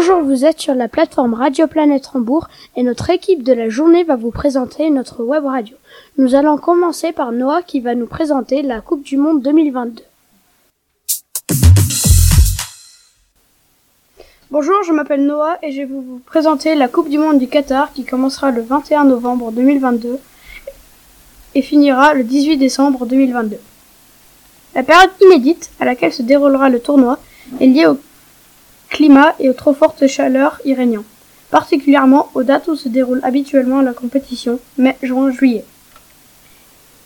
Bonjour, vous êtes sur la plateforme Radio Planète Rambourg et notre équipe de la journée va vous présenter notre web radio. Nous allons commencer par Noah qui va nous présenter la Coupe du Monde 2022. Bonjour, je m'appelle Noah et je vais vous présenter la Coupe du Monde du Qatar qui commencera le 21 novembre 2022 et finira le 18 décembre 2022. La période inédite à laquelle se déroulera le tournoi est liée au climat et aux trop fortes chaleurs iraniennes, particulièrement aux dates où se déroule habituellement la compétition, mai, juin, juillet.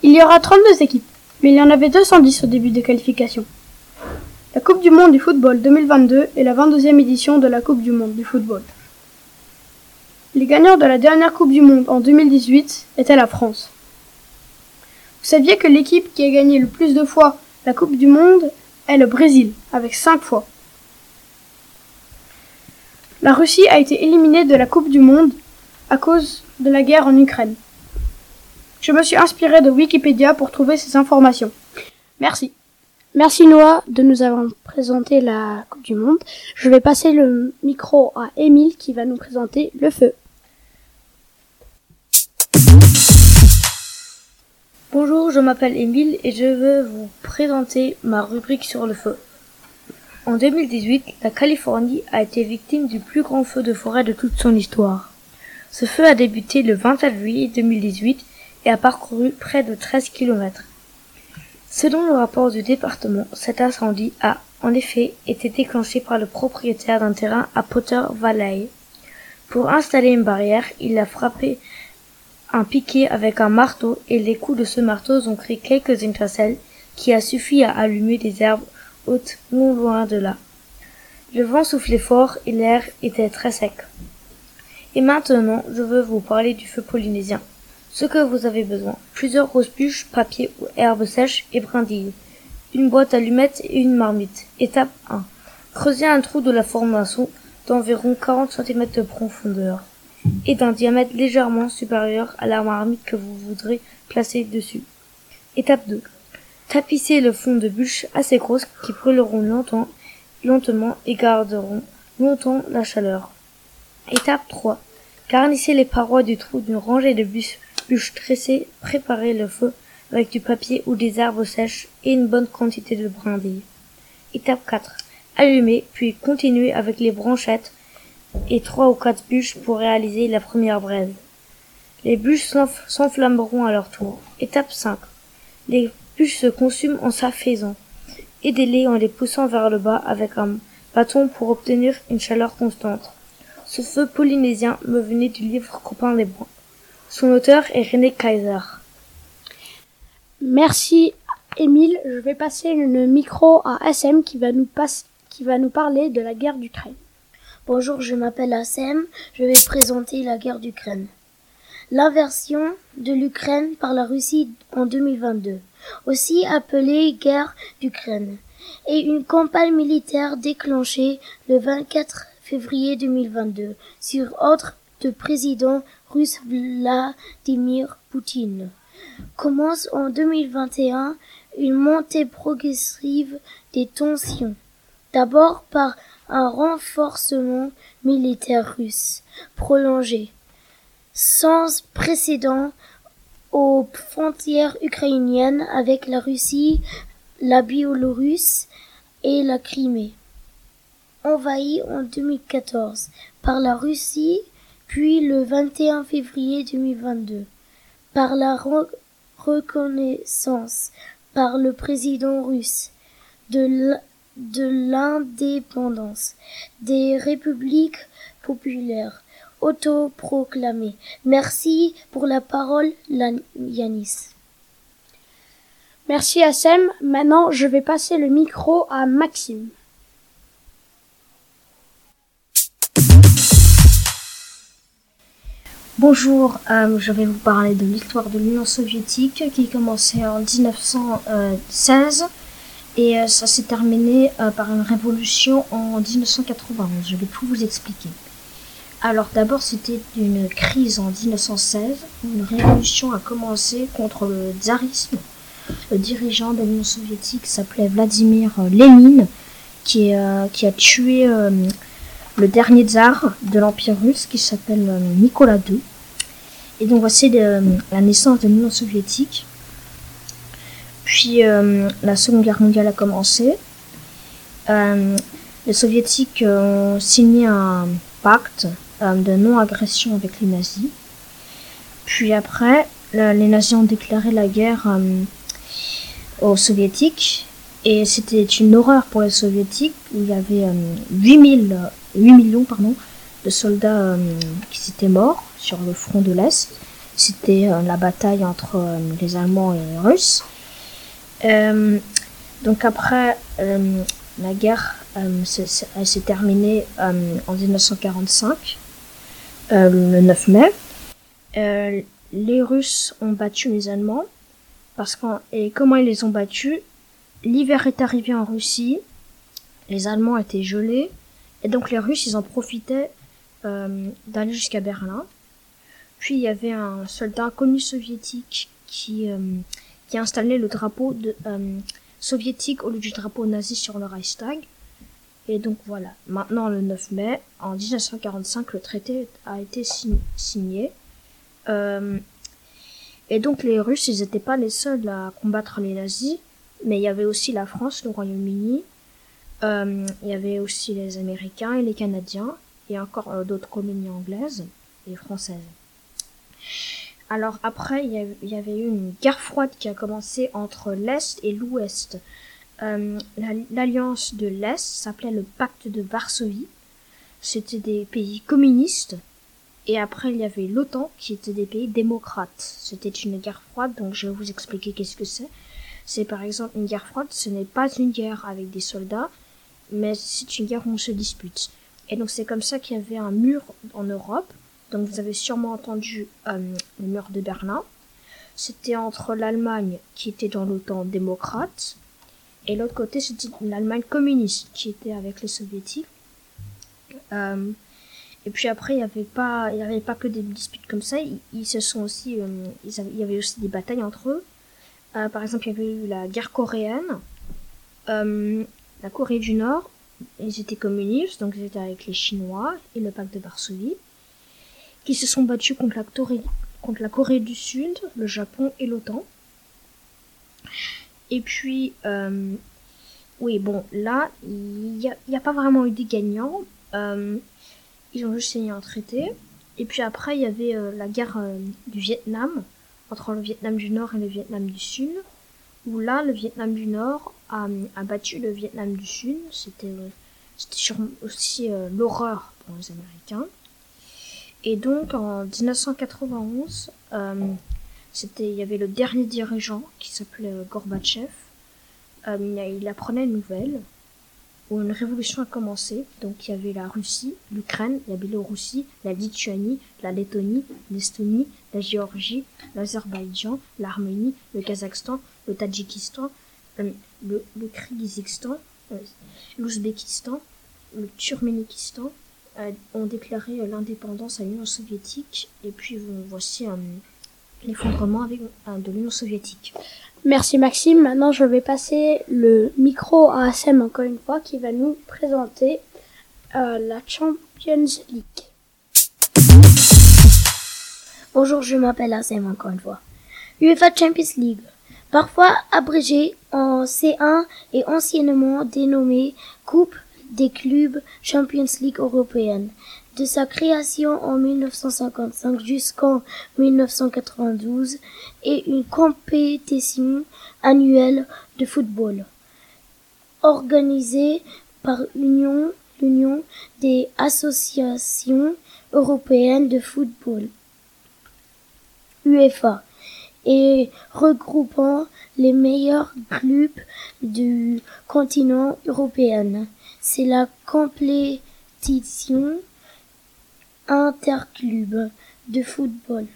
Il y aura 32 équipes, mais il y en avait 210 au début des qualifications. La Coupe du Monde du football 2022 est la 22e édition de la Coupe du Monde du football. Les gagnants de la dernière Coupe du Monde en 2018 étaient la France. Vous saviez que l'équipe qui a gagné le plus de fois la Coupe du Monde est le Brésil, avec 5 fois. La Russie a été éliminée de la Coupe du Monde à cause de la guerre en Ukraine. Je me suis inspiré de Wikipédia pour trouver ces informations. Merci. Merci Noah de nous avoir présenté la Coupe du Monde. Je vais passer le micro à Émile qui va nous présenter le feu. Bonjour, je m'appelle Émile et je veux vous présenter ma rubrique sur le feu. En 2018, la Californie a été victime du plus grand feu de forêt de toute son histoire. Ce feu a débuté le 27 juillet 2018 et a parcouru près de 13 kilomètres. Selon le rapport du département, cet incendie a, en effet, été déclenché par le propriétaire d'un terrain à Potter Valley. Pour installer une barrière, il a frappé un piquet avec un marteau et les coups de ce marteau ont créé quelques étincelles qui a suffi à allumer des herbes hautes non loin de là. Le vent soufflait fort et l'air était très sec. Et maintenant, je veux vous parler du feu polynésien. Ce que vous avez besoin. Plusieurs grosses bûches, papier ou herbes sèches et brindilles. Une boîte allumettes et une marmite. Étape 1. Creusez un trou de la formation d'environ 40 cm de profondeur et d'un diamètre légèrement supérieur à la marmite que vous voudrez placer dessus. Étape 2. Tapissez le fond de bûches assez grosses qui brûleront lentement et garderont longtemps la chaleur. Étape 3. Garnissez les parois du trou d'une rangée de bûches tressées, préparez le feu avec du papier ou des herbes sèches et une bonne quantité de brindilles. Étape 4. Allumez, puis continuez avec les branchettes et trois ou quatre bûches pour réaliser la première braise. Les bûches s'enflammeront à leur tour. Étape 5. Les bûches se consument en s'affaisant. Aidez-les en les poussant vers le bas avec un bâton pour obtenir une chaleur constante. Ce feu polynésien me venait du livre Copain des Bois. Son auteur est René Kaiser. Merci Émile. Je vais passer le micro à SM qui va nous, qui va nous parler de la guerre d'Ukraine. Bonjour, je m'appelle Assem. Je vais présenter la guerre d'Ukraine. L'inversion de l'Ukraine par la Russie en 2022, aussi appelée guerre d'Ukraine, et une campagne militaire déclenchée le 24 février 2022 sur ordre de président russe Vladimir Poutine. Commence en 2021 une montée progressive des tensions. D'abord par un renforcement militaire russe prolongé, sans précédent aux frontières ukrainiennes avec la Russie, la Biélorusse et la Crimée. Envahie en 2014 par la Russie puis le 21 février 2022, par la reconnaissance par le président russe de l'indépendance des républiques populaires autoproclamées. Merci pour la parole, Yanis. Merci Assem. Maintenant, je vais passer le micro à Maxime. Bonjour, euh, je vais vous parler de l'histoire de l'Union soviétique qui commençait en 1916 et euh, ça s'est terminé euh, par une révolution en 1991. Je vais tout vous expliquer. Alors d'abord c'était une crise en 1916 une révolution a commencé contre le tsarisme. Le dirigeant de l'Union soviétique s'appelait Vladimir Lénine qui, qui a tué le dernier tsar de l'Empire russe qui s'appelle euh, Nicolas II. Et donc voici la naissance de l'Union soviétique. Puis la Seconde Guerre mondiale a commencé. les soviétiques ont signé un pacte de non-agression avec les nazis. Puis après, les nazis ont déclaré la guerre aux soviétiques et c'était une horreur pour les soviétiques où il y avait 8000, euh, 8 millions pardon, de soldats euh, qui étaient morts sur le front de l'Est. C'était euh, la bataille entre les Allemands et les Russes. donc après, la guerre s'est terminée en 1945, le 9 mai. les Russes ont battu les Allemands parce et comment ils les ont battus? L'hiver est arrivé en Russie, les Allemands étaient gelés, et donc les Russes, ils en profitaient euh, d'aller jusqu'à Berlin. Puis il y avait un soldat connu soviétique qui, euh, qui installait le drapeau euh, soviétique au lieu du drapeau nazi sur le Reichstag. Et donc voilà, maintenant le 9 mai, en 1945, le traité a été signé. Euh, et donc les Russes, ils n'étaient pas les seuls à combattre les nazis, mais il y avait aussi la France, le Royaume-Uni, euh, il y avait aussi les Américains et les Canadiens, et encore euh, d'autres colonies anglaises et françaises. Alors après, il y, avait eu une guerre froide qui a commencé entre l'Est et l'Ouest. Euh, L'alliance de l'Est s'appelait le pacte de Varsovie. C'était des pays communistes et après, il y avait l'OTAN, qui était des pays démocrates. C'était une guerre froide, donc je vais vous expliquer qu'est-ce que c'est. C'est par exemple une guerre froide, ce n'est pas une guerre avec des soldats, mais c'est une guerre où on se dispute. Et donc c'est comme ça qu'il y avait un mur en Europe. Donc vous avez sûrement entendu euh, le mur de Berlin. C'était entre l'Allemagne qui était dans l'OTAN démocrate et l'autre côté c'était l'Allemagne communiste qui était avec les soviétiques. Euh, et puis après, il n'y avait pas, avait pas que des disputes comme ça. Ils, se sont aussi, euh, il y avait aussi des batailles entre eux. Euh, par exemple, il y avait eu la guerre coréenne. La Corée du Nord, ils étaient communistes, donc ils étaient avec les Chinois et le pacte de Varsovie, qui se sont battus contre la Corée du Sud, le Japon et l'OTAN. Et puis, oui, bon, là, il n'y a, pas vraiment eu des gagnants. Ils ont juste signé un traité. Et puis après, il y avait euh, la guerre euh, du Vietnam, entre le Vietnam du Nord et le Vietnam du Sud, où là, le Vietnam du Nord a, a battu le Vietnam du Sud. C'était euh, c'était aussi l'horreur pour les Américains. Et donc, en 1991, c'était, il y avait le dernier dirigeant qui s'appelait Gorbatchev. il apprenait une nouvelle où une révolution a commencé. Donc il y avait la Russie, l'Ukraine, la Biélorussie, la Lituanie, la Lettonie, l'Estonie, la Géorgie, l'Azerbaïdjan, l'Arménie, le Kazakhstan, le Tadjikistan, euh, le, le Kyrgyzstan, euh, l'Ouzbékistan, le Turkménikistan euh, ont déclaré l'indépendance à l'Union soviétique et puis voici l'effondrement de l'Union soviétique? Merci Maxime. Maintenant, je vais passer le micro à Assem encore une fois qui va nous présenter euh, la Champions League. Bonjour, je m'appelle Assem encore une fois. UEFA Champions League, parfois abrégée en C1 et anciennement dénommée Coupe des clubs Champions League européenne. De sa création en 1955 jusqu'en 1992 est une compétition annuelle de football organisée par l'Union, l'Union des associations européennes de football UEFA et regroupant les meilleurs clubs du continent européen. C'est la compétition interclub de football.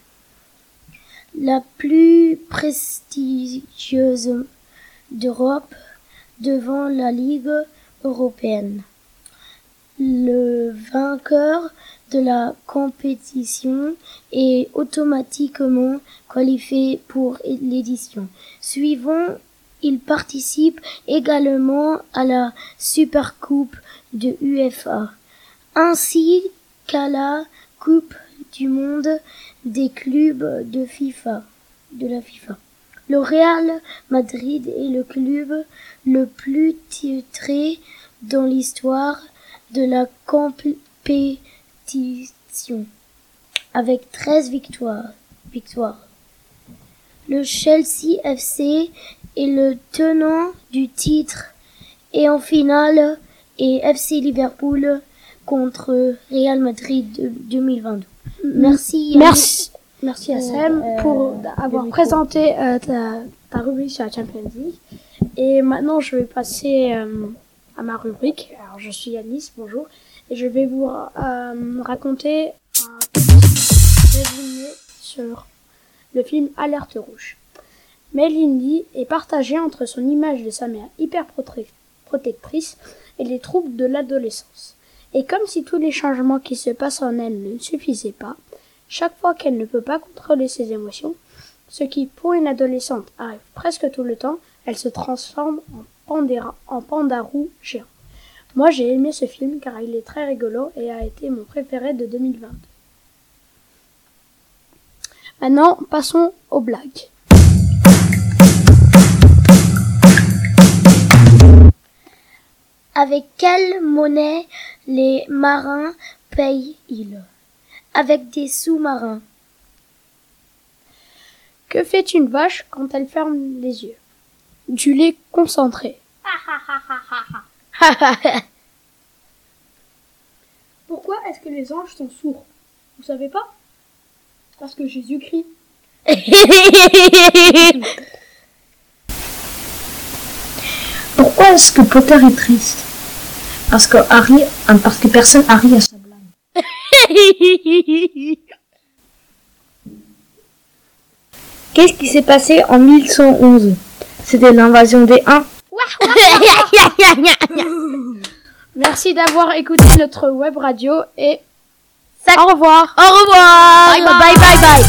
La plus prestigieuse d'Europe devant la Ligue européenne. Le vainqueur de la compétition est automatiquement qualifié pour l'édition. Suivant, il participe également à la Supercoupe de UEFA ainsi qu'à la Coupe du monde des clubs de FIFA, de la FIFA. Le Real Madrid est le club le plus titré dans l'histoire de la compétition, avec 13 victoires. victoires. Le Chelsea FC est le tenant du titre et en finale est FC Liverpool contre Real Madrid de 2022. Merci. Yannick. Merci, merci à Sam Euh, pour le avoir présenté euh, ta, ta rubrique sur la Champions League. Et maintenant, je vais passer euh, à ma rubrique. Alors, je suis Yanis, bonjour. Et je vais vous euh, raconter un petit résumé sur le film Alerte Rouge. Melindy est partagée entre son image de sa mère hyper prote- protectrice et les troubles de l'adolescence. Et comme si tous les changements qui se passent en elle ne suffisaient pas, chaque fois qu'elle ne peut pas contrôler ses émotions, ce qui pour une adolescente arrive presque tout le temps, elle se transforme en, pandéra, en pandarou géant. Moi j'ai aimé ce film car il est très rigolo et a été mon préféré de 2020. Maintenant, passons aux blagues. Avec quelle monnaie les marins payent-ils? Avec des sous-marins. Que fait une vache quand elle ferme les yeux? Du lait concentré. Pourquoi est-ce que les anges sont sourds? Vous savez pas? Parce que Jésus crie. Pourquoi est-ce que Potter est triste? Parce que Harry, parce que personne Harry à sa blague. Qu'est-ce qui s'est passé en 1111 C'était l'invasion des Huns. Merci d'avoir écouté notre web radio et au revoir. Au revoir Bye bye bye bye.